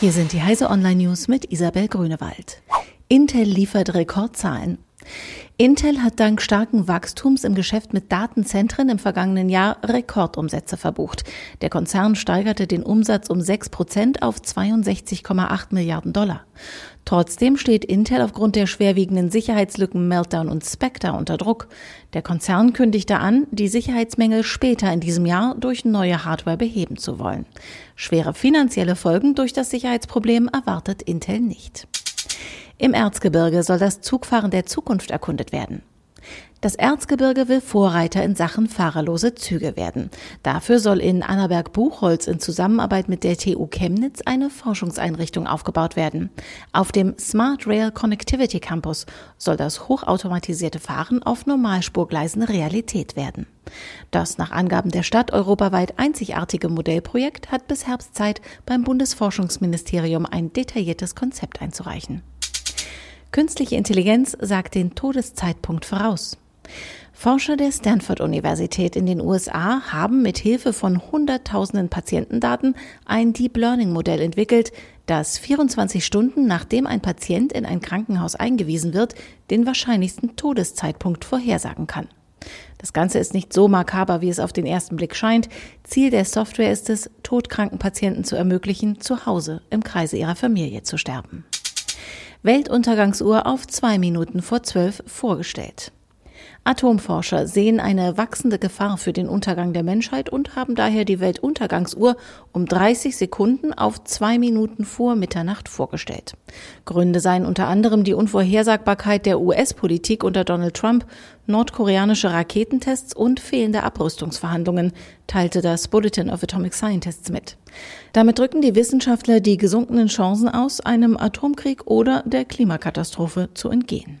Hier sind die Heise Online News mit Isabel Grünewald. Intel liefert Rekordzahlen. Intel hat dank starken Wachstums im Geschäft mit Datenzentren im vergangenen Jahr Rekordumsätze verbucht. Der Konzern steigerte den Umsatz um 6 Prozent auf 62,8 Milliarden Dollar. Trotzdem steht Intel aufgrund der schwerwiegenden Sicherheitslücken Meltdown und Spectre unter Druck. Der Konzern kündigte an, die Sicherheitsmängel später in diesem Jahr durch neue Hardware beheben zu wollen. Schwere finanzielle Folgen durch das Sicherheitsproblem erwartet Intel nicht. Im Erzgebirge soll das Zugfahren der Zukunft erkundet werden. Das Erzgebirge will Vorreiter in Sachen fahrerlose Züge werden. Dafür soll in Annaberg-Buchholz in Zusammenarbeit mit der TU Chemnitz eine Forschungseinrichtung aufgebaut werden. Auf dem Smart Rail Connectivity Campus soll das hochautomatisierte Fahren auf Normalspurgleisen Realität werden. Das nach Angaben der Stadt europaweit einzigartige Modellprojekt hat bis Herbst Zeit, beim Bundesforschungsministerium ein detailliertes Konzept einzureichen. Künstliche Intelligenz sagt den Todeszeitpunkt voraus. Forscher der Stanford-Universität in den USA haben mit Hilfe von Hunderttausenden Patientendaten ein Deep Learning-Modell entwickelt, das 24 Stunden nachdem ein Patient in ein Krankenhaus eingewiesen wird, den wahrscheinlichsten Todeszeitpunkt vorhersagen kann. Das Ganze ist nicht so makaber, wie es auf den ersten Blick scheint. Ziel der Software ist es, todkranken Patienten zu ermöglichen, zu Hause im Kreise ihrer Familie zu sterben. Weltuntergangsuhr auf zwei Minuten vor zwölf vorgestellt. Atomforscher sehen eine wachsende Gefahr für den Untergang der Menschheit und haben daher die Weltuntergangsuhr um 30 Sekunden auf zwei Minuten vor Mitternacht vorgestellt. Gründe seien unter anderem die Unvorhersagbarkeit der US-Politik unter Donald Trump, nordkoreanische Raketentests und fehlende Abrüstungsverhandlungen, teilte das Bulletin of Atomic Scientists mit. Damit drücken die Wissenschaftler die gesunkenen Chancen aus, einem Atomkrieg oder der Klimakatastrophe zu entgehen.